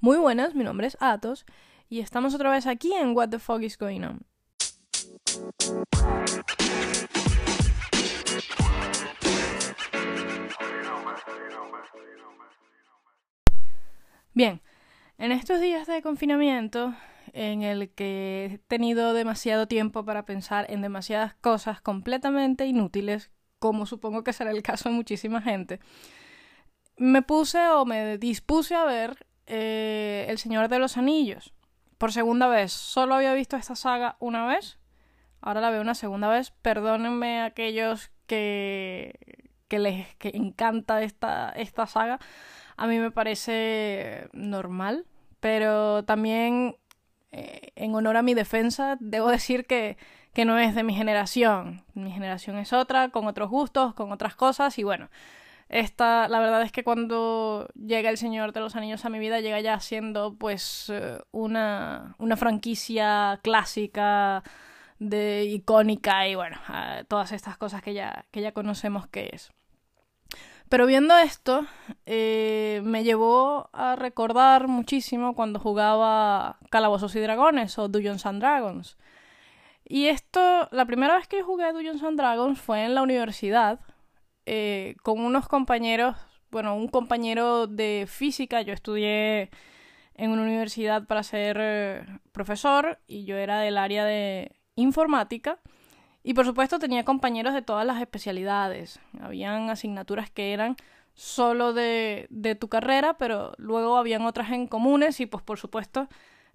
Muy buenas, mi nombre es Atos y estamos otra vez aquí en What the Fuck is Going On. Bien, en estos días de confinamiento en el que he tenido demasiado tiempo para pensar en demasiadas cosas completamente inútiles, como supongo que será el caso de muchísima gente, me puse o me dispuse a ver eh, El Señor de los Anillos por segunda vez. Solo había visto esta saga una vez, ahora la veo una segunda vez. Perdónenme aquellos que, que les que encanta esta, esta saga. A mí me parece normal, pero también eh, en honor a mi defensa, debo decir que, que no es de mi generación. Mi generación es otra, con otros gustos, con otras cosas, y bueno, esta, la verdad es que cuando llega El Señor de los Anillos a mi vida, llega ya siendo pues eh, una, una franquicia clásica, de icónica y bueno, todas estas cosas que ya, que ya conocemos que es. Pero viendo esto, eh, me llevó a recordar muchísimo cuando jugaba Calabozos y Dragones o Dungeons and Dragons. Y esto, la primera vez que jugué Dungeons and Dragons fue en la universidad, eh, con unos compañeros, bueno, un compañero de física, yo estudié en una universidad para ser eh, profesor y yo era del área de informática. Y por supuesto tenía compañeros de todas las especialidades. Habían asignaturas que eran solo de, de tu carrera, pero luego habían otras en comunes y pues por supuesto,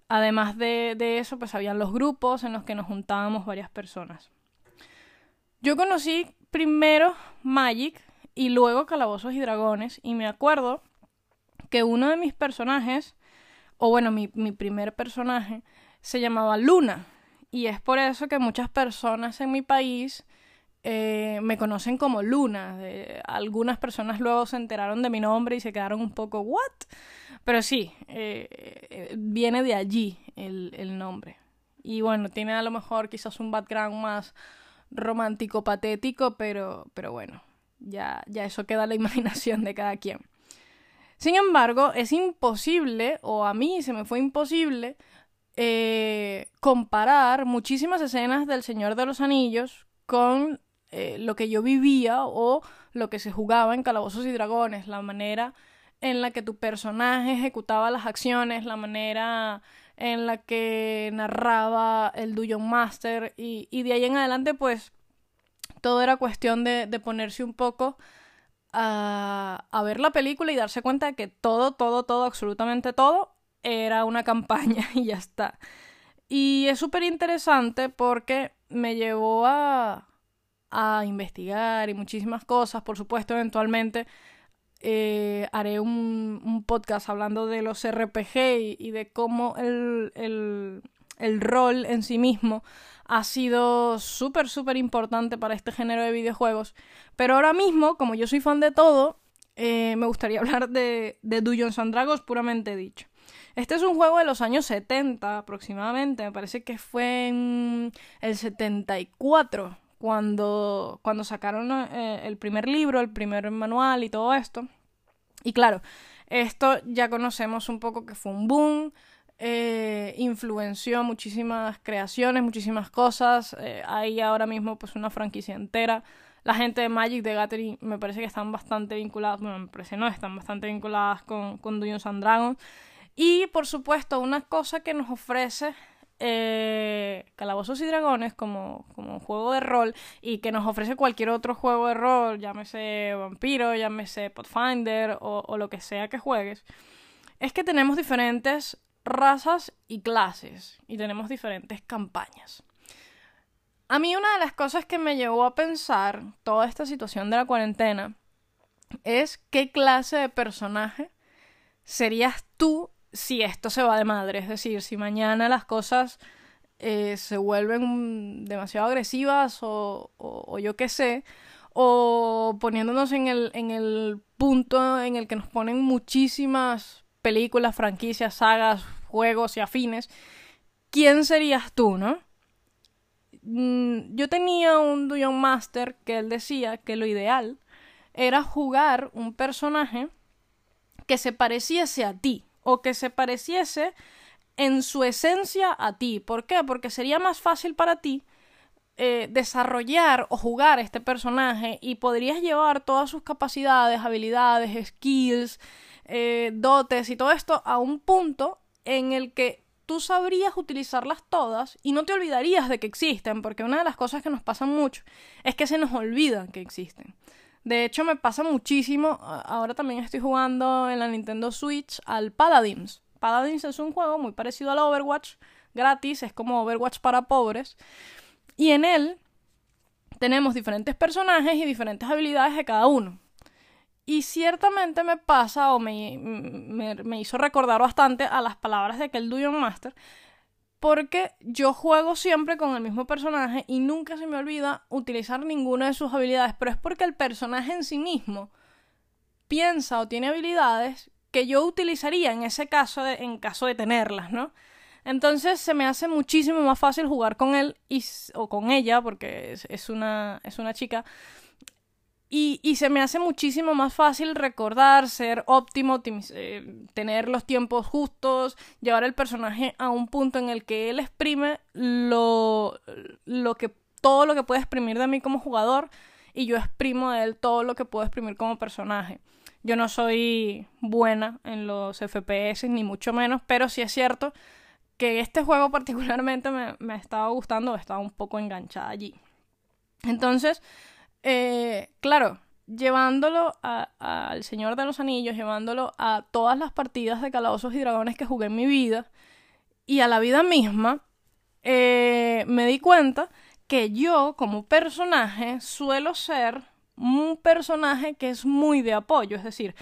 además de, de eso, pues habían los grupos en los que nos juntábamos varias personas. Yo conocí primero Magic y luego Calabozos y Dragones y me acuerdo que uno de mis personajes, o bueno, mi, primer personaje, se llamaba Luna. Y es por eso que muchas personas en mi país eh, me conocen como Luna. algunas personas luego se enteraron de mi nombre y se quedaron un poco, ¿what? Pero sí, eh, eh, viene de allí el, el, nombre. Y bueno, tiene a lo mejor quizás un background más romántico patético, pero, pero bueno, ya, ya eso queda a la imaginación de cada quien. Sin embargo, es imposible, o a mí se me fue imposible, eh, comparar muchísimas escenas del Señor de los Anillos con eh, lo que yo vivía o lo que se jugaba en Calabozos y Dragones, la manera en la que tu personaje ejecutaba las acciones, la manera en la que narraba el Dungeon Master y, y de ahí en adelante pues todo era cuestión de, de ponerse un poco a, a, ver la película y darse cuenta de que todo, todo, todo, absolutamente todo era una campaña y ya está. Y es súper interesante porque me llevó a, a investigar y muchísimas cosas, por supuesto, eventualmente eh, haré un, podcast hablando de los RPG y, de cómo el, el, rol en sí mismo ha sido súper, súper importante para este género de videojuegos. Pero ahora mismo, como yo soy fan de todo, eh, me gustaría hablar de, de Dungeons and Dragons puramente dicho. Este es un juego de los años 70 aproximadamente, me parece que fue en el 74 cuando, cuando sacaron eh, el primer libro, el primer manual y todo esto. Y claro, esto ya conocemos un poco que fue un boom, eh, influenció muchísimas creaciones, muchísimas cosas. Eh, hay ahora mismo pues una franquicia entera. La gente de Magic, de Gathering, me parece que están bastante vinculadas, bueno, me parece no, están bastante vinculadas con, con Dungeons and Dragons. Y por supuesto, una cosa que nos ofrece eh, Calabozos y Dragones como, como juego de rol y que nos ofrece cualquier otro juego de rol, llámese Vampiro, llámese Pathfinder o, o lo que sea que juegues, es que tenemos diferentes razas y clases y tenemos diferentes campañas. A mí una de las cosas que me llevó a pensar toda esta situación de la cuarentena es qué clase de personaje serías tú si esto se va de madre, es decir, si mañana las cosas eh, se vuelven demasiado agresivas o, o, yo qué sé, o poniéndonos en el, en el punto en el que nos ponen muchísimas películas, franquicias, sagas, juegos y afines, ¿quién serías tú, no? Mm, yo tenía un Dungeon Master que él decía que lo ideal era jugar un personaje que se pareciese a ti, o que se pareciese en su esencia a ti. ¿Por qué? Porque sería más fácil para ti eh, desarrollar o jugar este personaje y podrías llevar todas sus capacidades, habilidades, skills, eh, dotes y todo esto a un punto en el que tú sabrías utilizarlas todas y no te olvidarías de que existen, porque una de las cosas que nos pasa mucho es que se nos olvidan que existen. De hecho, me pasa muchísimo, ahora también estoy jugando en la Nintendo Switch al Paladins. Paladins es un juego muy parecido al Overwatch, gratis, es como Overwatch para pobres. Y en él tenemos diferentes personajes y diferentes habilidades de cada uno. Y ciertamente me pasa o me, me, hizo recordar bastante a las palabras de aquel Dungeon Master, porque yo juego siempre con el mismo personaje y nunca se me olvida utilizar ninguna de sus habilidades, pero es porque el personaje en sí mismo piensa o tiene habilidades que yo utilizaría en ese caso, en caso de tenerlas, ¿no? Entonces se me hace muchísimo más fácil jugar con él o con ella, porque es, una, es una chica, y, se me hace muchísimo más fácil recordar, ser óptimo, eh, tener los tiempos justos, llevar el personaje a un punto en el que él exprime lo, lo que, todo lo que puede exprimir de mí como jugador y yo exprimo de él todo lo que puedo exprimir como personaje. Yo no soy buena en los FPS, ni mucho menos, pero sí es cierto que este juego particularmente me, me estaba gustando, estaba un poco enganchada allí. Entonces, eh, claro, llevándolo al Señor de los Anillos, llevándolo a todas las partidas de Calabozos y Dragones que jugué en mi vida y a la vida misma, eh, me di cuenta que yo como personaje suelo ser un personaje que es muy de apoyo, es decir,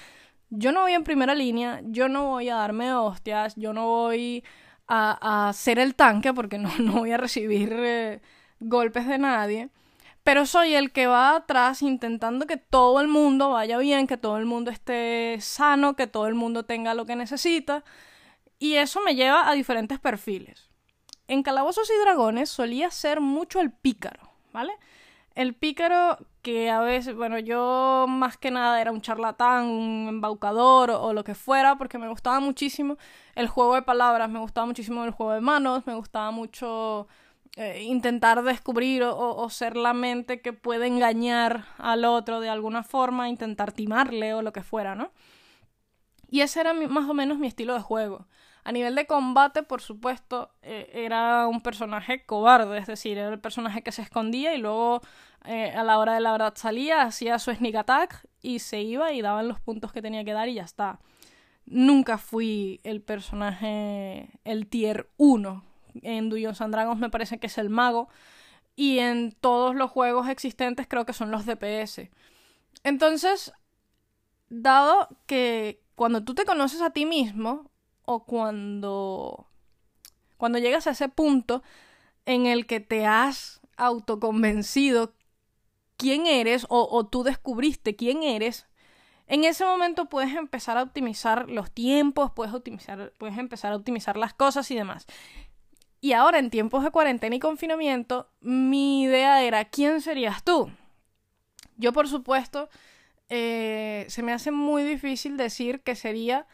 yo no voy en primera línea, yo no voy a darme hostias, yo no voy a, ser el tanque porque no, no voy a recibir eh, golpes de nadie pero soy el que va atrás intentando que todo el mundo vaya bien, que todo el mundo esté sano, que todo el mundo tenga lo que necesita. Y eso me lleva a diferentes perfiles. En Calabozos y Dragones solía ser mucho el pícaro, ¿vale? El pícaro que a veces, bueno, yo más que nada era un charlatán, un embaucador o, lo que fuera, porque me gustaba muchísimo el juego de palabras, me gustaba muchísimo el juego de manos, me gustaba mucho eh, intentar descubrir o, ser la mente que puede engañar al otro de alguna forma, intentar timarle o lo que fuera, ¿no? Y ese era más o menos mi estilo de juego. A nivel de combate, por supuesto, eh, era un personaje cobarde, es decir, era el personaje que se escondía y luego eh, a la hora de la verdad salía, hacía su sneak attack y se iba y daban los puntos que tenía que dar y ya está. Nunca fui el personaje, el tier 1, en Dungeons and me parece que es el mago. Y en todos los juegos existentes creo que son los DPS. Entonces, dado que cuando tú te conoces a ti mismo, o cuando. cuando llegas a ese punto en el que te has autoconvencido quién eres, o, o tú descubriste quién eres, en ese momento puedes empezar a optimizar los tiempos, puedes, optimizar, puedes empezar a optimizar las cosas y demás. Y ahora, en tiempos de cuarentena y confinamiento, mi idea era, ¿quién serías tú? Yo, por supuesto, eh, se me hace muy difícil decir que sería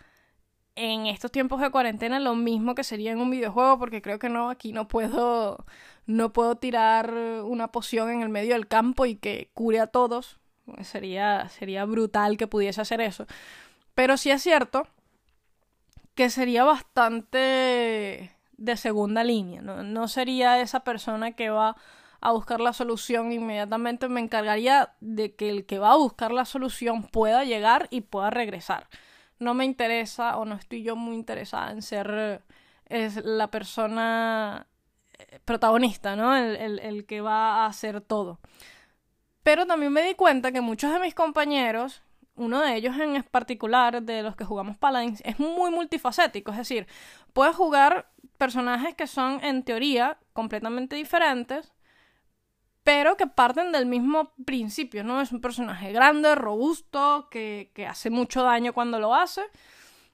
en estos tiempos de cuarentena lo mismo que sería en un videojuego, porque creo que no, aquí no puedo, no puedo tirar una poción en el medio del campo y que cure a todos. Sería, sería brutal que pudiese hacer eso. Pero sí es cierto que sería bastante de segunda línea. ¿no? sería esa persona que va a buscar la solución inmediatamente. Me encargaría de que el que va a buscar la solución pueda llegar y pueda regresar. No me interesa o no estoy yo muy interesada en ser es la persona eh, protagonista, ¿no? El, el que va a hacer todo. Pero también me di cuenta que muchos de mis compañeros uno de ellos en particular, de los que jugamos Paladins, es muy multifacético. Es decir, puedes jugar personajes que son, en teoría, completamente diferentes, pero que parten del mismo principio, ¿no? Es un personaje grande, robusto, que, que hace mucho daño cuando lo hace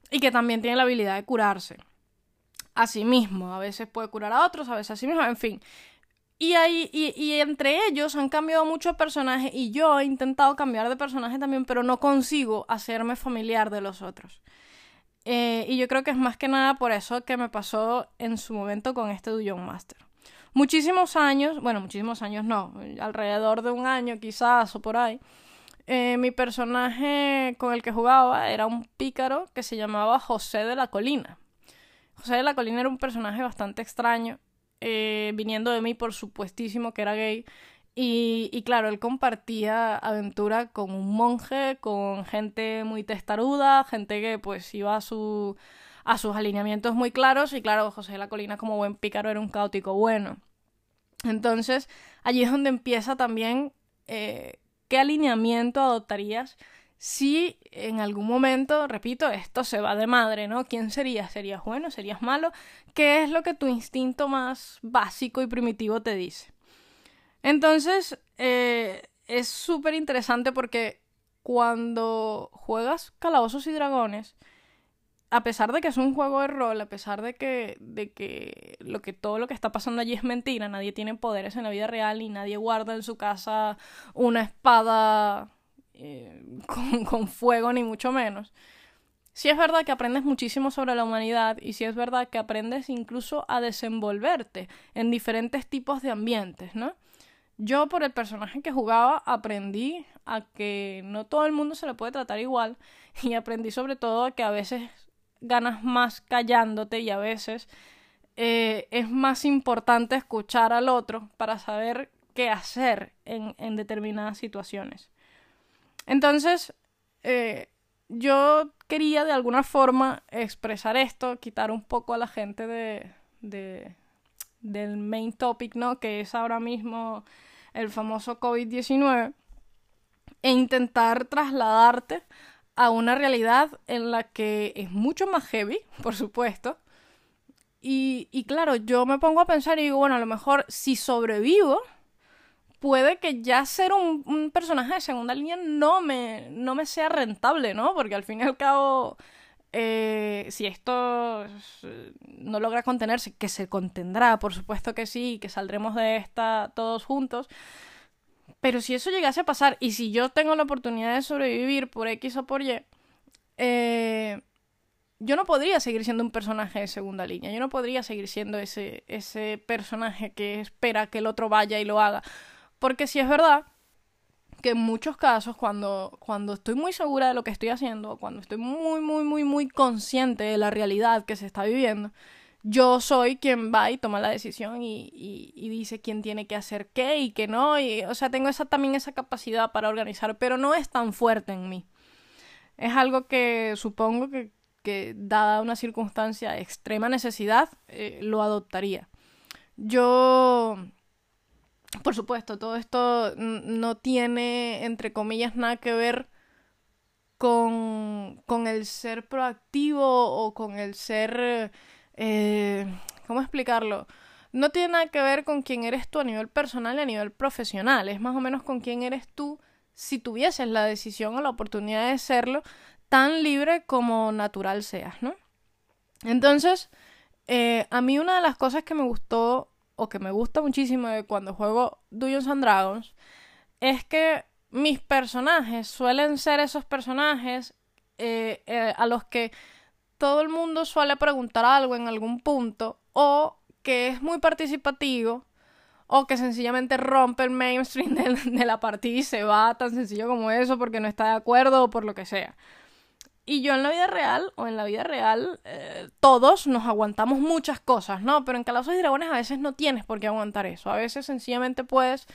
y que también tiene la habilidad de curarse. A sí mismo, a veces puede curar a otros, a veces a sí mismo, en fin. Y, ahí, y, entre ellos han cambiado muchos personajes y yo he intentado cambiar de personaje también, pero no consigo hacerme familiar de los otros. Eh, y yo creo que es más que nada por eso que me pasó en su momento con este Dungeon Master. Muchísimos años, bueno, muchísimos años no, alrededor de un año quizás o por ahí, eh, mi personaje con el que jugaba era un pícaro que se llamaba José de la Colina. José de la Colina era un personaje bastante extraño, eh, viniendo de mí por supuestísimo que era gay. Y, claro, él compartía aventura con un monje, con gente muy testaruda, gente que pues iba a, su, a sus alineamientos muy claros. Y claro, José de la Colina como buen pícaro era un caótico bueno. Entonces, allí es donde empieza también eh, qué alineamiento adoptarías si en algún momento, repito, esto se va de madre, ¿no? ¿Quién serías? ¿Serías bueno? ¿Serías malo? ¿Qué es lo que tu instinto más básico y primitivo te dice? Entonces, eh, es súper interesante porque cuando juegas Calabozos y Dragones, a pesar de que es un juego de rol, a pesar de que, de que, lo que todo lo que está pasando allí es mentira, nadie tiene poderes en la vida real y nadie guarda en su casa una espada eh, con, fuego, ni mucho menos. Sí es verdad que aprendes muchísimo sobre la humanidad y sí es verdad que aprendes incluso a desenvolverte en diferentes tipos de ambientes, ¿no? Yo por el personaje que jugaba aprendí a que no todo el mundo se le puede tratar igual y aprendí sobre todo a que a veces ganas más callándote y a veces eh, es más importante escuchar al otro para saber qué hacer en, en determinadas situaciones. Entonces, eh, yo quería de alguna forma expresar esto, quitar un poco a la gente de, de, del main topic, ¿no? Que es ahora mismo el famoso COVID-19 e intentar trasladarte a una realidad en la que es mucho más heavy, por supuesto. Y, y claro, yo me pongo a pensar y digo, bueno, a lo mejor si sobrevivo, puede que ya ser un, personaje de segunda línea no me, no me sea rentable, ¿no? Porque al fin y al cabo, eh, si esto no logra contenerse, que se contendrá, por supuesto que sí, que saldremos de esta todos juntos. Pero si eso llegase a pasar y si yo tengo la oportunidad de sobrevivir por X o por Y, eh, yo no podría seguir siendo un personaje de segunda línea. Yo no podría seguir siendo ese, ese personaje que espera que el otro vaya y lo haga. Porque si es verdad que en muchos casos, cuando, cuando estoy muy segura de lo que estoy haciendo, cuando estoy muy, muy, muy, muy consciente de la realidad que se está viviendo, yo soy quien va y toma la decisión y, y, dice quién tiene que hacer qué y qué no. Y, o sea, tengo esa, también esa capacidad para organizar, pero no es tan fuerte en mí. Es algo que supongo que, que dada una circunstancia de extrema necesidad, eh, lo adoptaría. Yo por supuesto, todo esto no tiene, entre comillas, nada que ver con, con el ser proactivo o con el ser... Eh, ¿Cómo explicarlo? No tiene nada que ver con quién eres tú a nivel personal y a nivel profesional. Es más o menos con quién eres tú si tuvieses la decisión o la oportunidad de serlo, tan libre como natural seas, ¿no? Entonces, eh, a mí una de las cosas que me gustó o que me gusta muchísimo de cuando juego Dungeons and Dragons es que mis personajes suelen ser esos personajes eh, eh, a los que todo el mundo suele preguntar algo en algún punto o que es muy participativo o que sencillamente rompe el mainstream de, de la partida y se va tan sencillo como eso porque no está de acuerdo o por lo que sea. Y yo en la vida real, o en la vida real, eh, todos nos aguantamos muchas cosas, ¿no? Pero en Calabozos y Dragones a veces no tienes por qué aguantar eso. A veces sencillamente puedes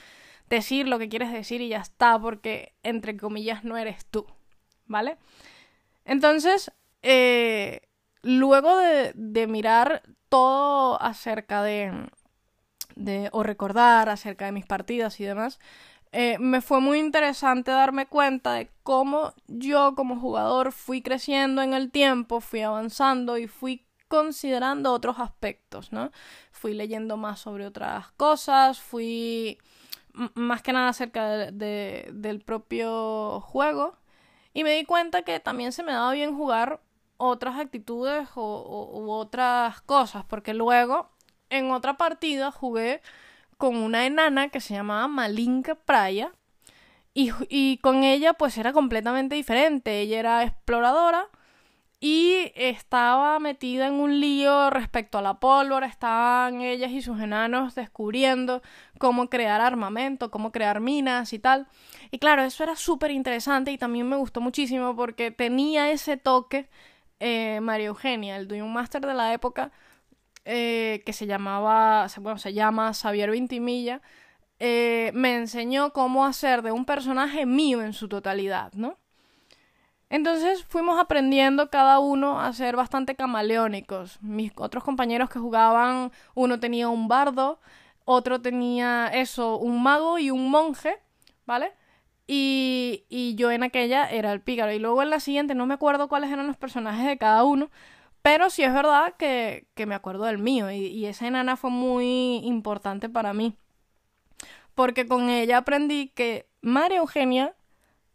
decir lo que quieres decir y ya está, porque entre comillas no eres tú, ¿vale? Entonces, eh, luego de, de, mirar todo acerca de, de, o recordar acerca de mis partidas y demás, eh, me fue muy interesante darme cuenta de cómo yo como jugador fui creciendo en el tiempo, fui avanzando y fui considerando otros aspectos, ¿no? Fui leyendo más sobre otras cosas, fui más que nada acerca de, del propio juego y me di cuenta que también se me daba bien jugar otras actitudes o, u otras cosas, porque luego en otra partida jugué con una enana que se llamaba Malinka Praya. Y, y, con ella pues era completamente diferente. Ella era exploradora y estaba metida en un lío respecto a la pólvora, estaban ellas y sus enanos descubriendo cómo crear armamento, cómo crear minas y tal. Y claro, eso era súper interesante y también me gustó muchísimo porque tenía ese toque eh, María Eugenia, el Dungeon Master de la época, eh, que se llamaba, bueno, se llama Xavier Vintimilla, eh, me enseñó cómo hacer de un personaje mío en su totalidad, ¿no? Entonces fuimos aprendiendo cada uno a ser bastante camaleónicos. Mis otros compañeros que jugaban, uno tenía un bardo, otro tenía eso, un mago y un monje, ¿vale? Y, y yo en aquella era el pícaro. Y luego en la siguiente no me acuerdo cuáles eran los personajes de cada uno, pero sí es verdad que, que me acuerdo del mío. Y, y esa enana fue muy importante para mí. Porque con ella aprendí que María Eugenia,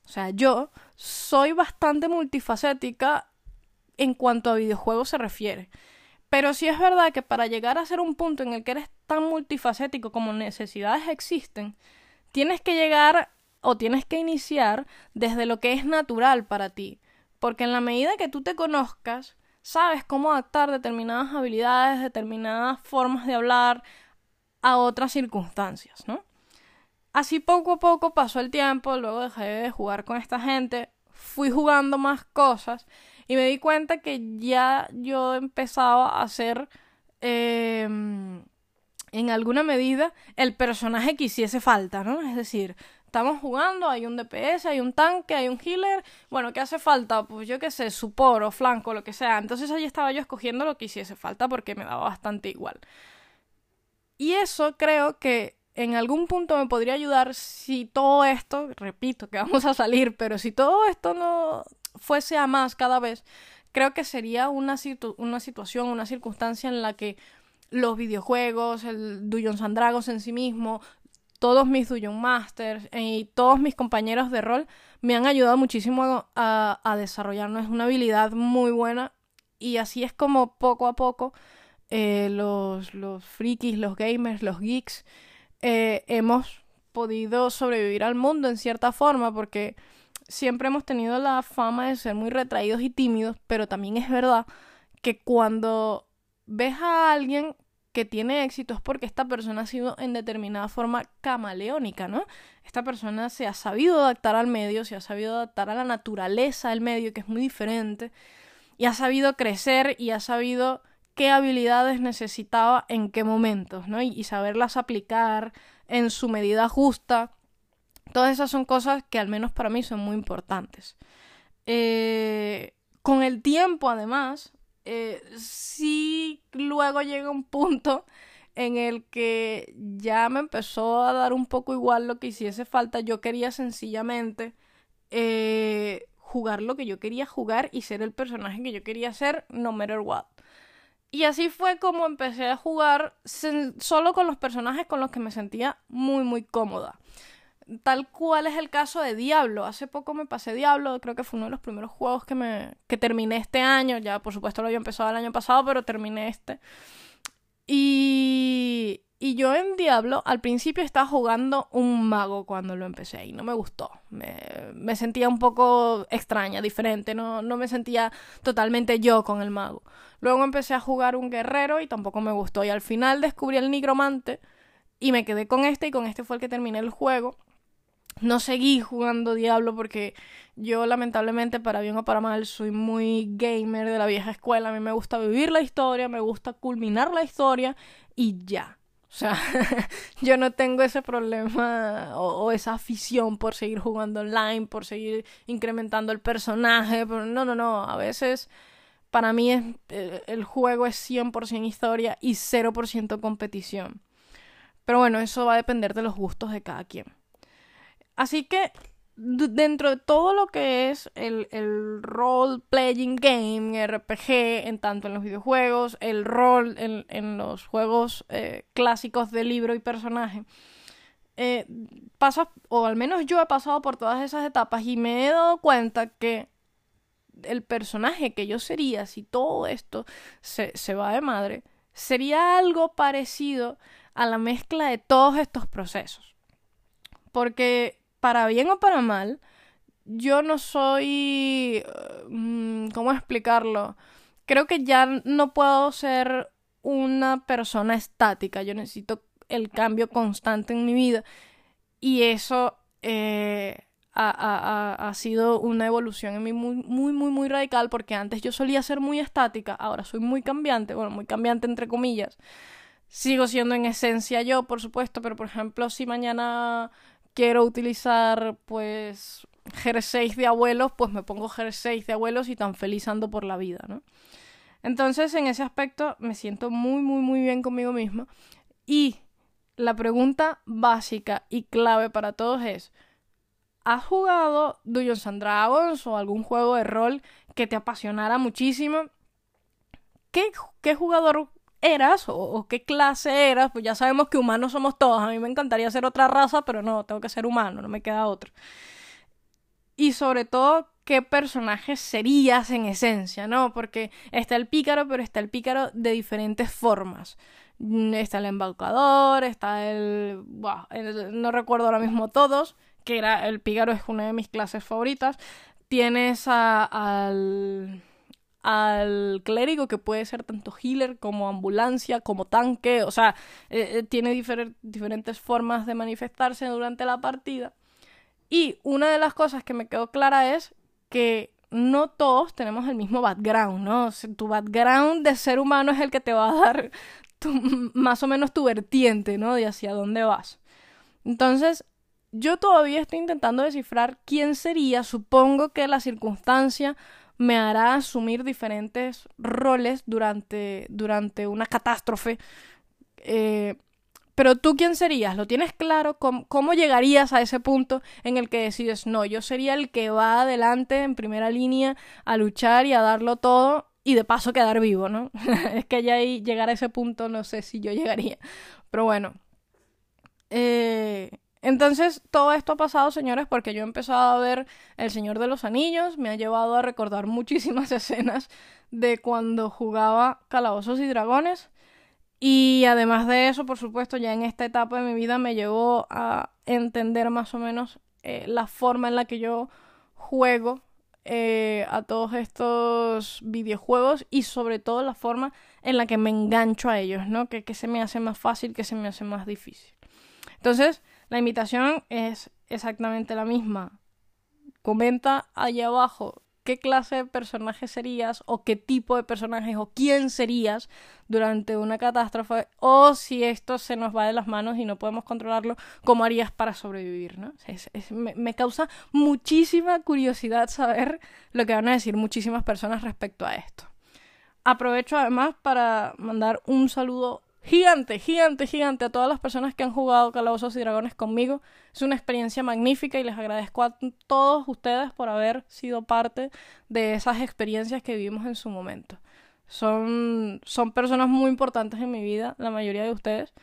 o sea, yo, soy bastante multifacética en cuanto a videojuegos se refiere. Pero sí es verdad que para llegar a ser un punto en el que eres tan multifacético como necesidades existen, tienes que llegar o tienes que iniciar desde lo que es natural para ti. Porque en la medida que tú te conozcas, sabes cómo adaptar determinadas habilidades, determinadas formas de hablar a otras circunstancias, ¿no? Así poco a poco pasó el tiempo, luego dejé de jugar con esta gente, fui jugando más cosas y me di cuenta que ya yo empezaba a ser em, en alguna medida el personaje que hiciese falta, ¿no? Es decir, estamos jugando, hay un DPS, hay un tanque, hay un healer, bueno, ¿qué hace falta? Pues yo qué sé, supor o flanco, lo que sea. Entonces ahí estaba yo escogiendo lo que hiciese falta porque me daba bastante igual. Y eso creo que en algún punto me podría ayudar si todo esto, repito que vamos a salir, pero si todo esto no fuese a más cada vez, creo que sería una, una situación, una circunstancia en la que los videojuegos, el Dungeons and Dragons en sí mismo, todos mis Dungeon Masters eh, y todos mis compañeros de rol me han ayudado muchísimo a, a desarrollarnos una habilidad muy buena y así es como poco a poco eh, los, los frikis, los gamers, los geeks eh, hemos podido sobrevivir al mundo en cierta forma porque siempre hemos tenido la fama de ser muy retraídos y tímidos, pero también es verdad que cuando ves a alguien que tiene éxito es porque esta persona ha sido en determinada forma camaleónica, ¿no? Esta persona se ha sabido adaptar al medio, se ha sabido adaptar a la naturaleza del medio, que es muy diferente, y ha sabido crecer y ha sabido qué habilidades necesitaba en qué momentos, ¿no? Y, saberlas aplicar en su medida justa. Todas esas son cosas que al menos para mí son muy importantes. Eh, con el tiempo, además, eh, sí luego llega un punto en el que ya me empezó a dar un poco igual lo que hiciese falta. Yo quería sencillamente eh, jugar lo que yo quería jugar y ser el personaje que yo quería ser, no matter what. Y así fue como empecé a jugar solo con los personajes con los que me sentía muy, muy cómoda. Tal cual es el caso de Diablo. Hace poco me pasé Diablo, creo que fue uno de los primeros juegos que, me, que terminé este año. Ya, por supuesto, lo había empezado el año pasado, pero terminé este. Y, y yo en Diablo al principio estaba jugando un mago cuando lo empecé y no me gustó. Me, me sentía un poco extraña, diferente, no, no me sentía totalmente yo con el mago. Luego empecé a jugar un guerrero y tampoco me gustó. Y al final descubrí el nigromante y me quedé con este y con este fue el que terminé el juego. No seguí jugando Diablo porque yo lamentablemente para bien o para mal soy muy gamer de la vieja escuela. A mí me gusta vivir la historia, me gusta culminar la historia y ya. O sea, yo no tengo ese problema o, esa afición por seguir jugando online, por seguir incrementando el personaje. no, no, no. A veces para mí es, eh, el juego es 100% historia y 0% competición. Pero bueno, eso va a depender de los gustos de cada quien. Así que dentro de todo lo que es el, role-playing game, RPG, en tanto en los videojuegos, el rol en, los juegos eh, clásicos de libro y personaje, eh, o al menos yo he pasado por todas esas etapas y me he dado cuenta que el personaje que yo sería si todo esto se, se va de madre, sería algo parecido a la mezcla de todos estos procesos. Porque para bien o para mal, yo no soy... Mm, ¿Cómo explicarlo? Creo que ya no puedo ser una persona estática, yo necesito el cambio constante en mi vida y eso eh, ha, sido una evolución en mí muy, muy, muy, muy radical porque antes yo solía ser muy estática, ahora soy muy cambiante, bueno, muy cambiante entre comillas. Sigo siendo en esencia yo, por supuesto, pero por ejemplo, si mañana quiero utilizar pues jerseys de abuelos, pues me pongo jerseys de abuelos y tan feliz ando por la vida, ¿no? Entonces, en ese aspecto me siento muy, muy, muy bien conmigo misma. Y la pregunta básica y clave para todos es, ¿has jugado Dungeons and Dragons o algún juego de rol que te apasionara muchísimo? ¿Qué, qué jugador eras o, qué clase eras? Pues ya sabemos que humanos somos todos. A mí me encantaría ser otra raza, pero no, tengo que ser humano, no me queda otro. Y sobre todo, qué personaje serías en esencia, ¿no? Porque está el pícaro, pero está el pícaro de diferentes formas. Mm, está el embaucador, está el... no recuerdo ahora mismo todos, que era el pícaro es una de mis clases favoritas. Tienes al al clérigo que puede ser tanto healer como ambulancia, como tanque, o sea, eh, eh, tiene diferentes formas de manifestarse durante la partida. Y una de las cosas que me quedó clara es que no todos tenemos el mismo background, ¿no? tu background de ser humano es el que te va a dar más o menos tu vertiente, ¿no? De hacia dónde vas. Entonces, yo todavía estoy intentando descifrar quién sería. Supongo que la circunstancia me hará asumir diferentes roles durante, durante una catástrofe. Eh, pero tú quién serías, ¿lo tienes claro? ¿Cómo, llegarías a ese punto en el que decides, no, yo sería el que va adelante en primera línea a luchar y a darlo todo y de paso quedar vivo, ¿no? es que ya ahí llegar a ese punto no sé si yo llegaría. Pero bueno. Eh, entonces, todo esto ha pasado, señores, porque yo he empezado a ver El Señor de los Anillos, me ha llevado a recordar muchísimas escenas de cuando jugaba Calabozos y Dragones. Y además de eso, por supuesto, ya en esta etapa de mi vida me llevó a entender más o menos eh, la forma en la que yo juego eh, a todos estos videojuegos y sobre todo la forma en la que me engancho a ellos, ¿no? Que, que se me hace más fácil, que se me hace más difícil. Entonces, la invitación es exactamente la misma. Comenta allá abajo qué clase de personaje serías o qué tipo de personajes o quién serías durante una catástrofe o si esto se nos va de las manos y no podemos controlarlo, cómo harías para sobrevivir, ¿no? me, me, causa muchísima curiosidad saber lo que van a decir muchísimas personas respecto a esto. Aprovecho además para mandar un saludo gigante, gigante, gigante a todas las personas que han jugado Calabozos y Dragones conmigo. Es una experiencia magnífica y les agradezco a todos ustedes por haber sido parte de esas experiencias que vivimos en su momento. Son, son personas muy importantes en mi vida, la mayoría de ustedes.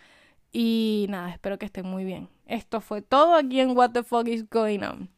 Y nada, espero que estén muy bien. Esto fue todo aquí en What the Fuck is Going On.